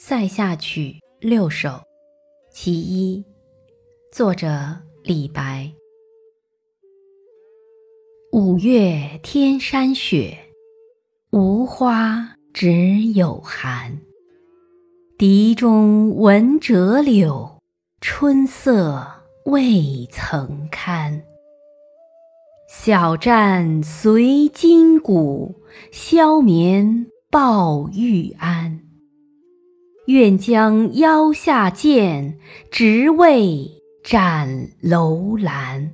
塞下曲六首，其一，作者李白。五月天山雪，无花只有寒。笛中闻折柳，春色未曾堪。小战随金鼓，消眠抱玉鞍。愿将腰下剑，直为斩楼兰。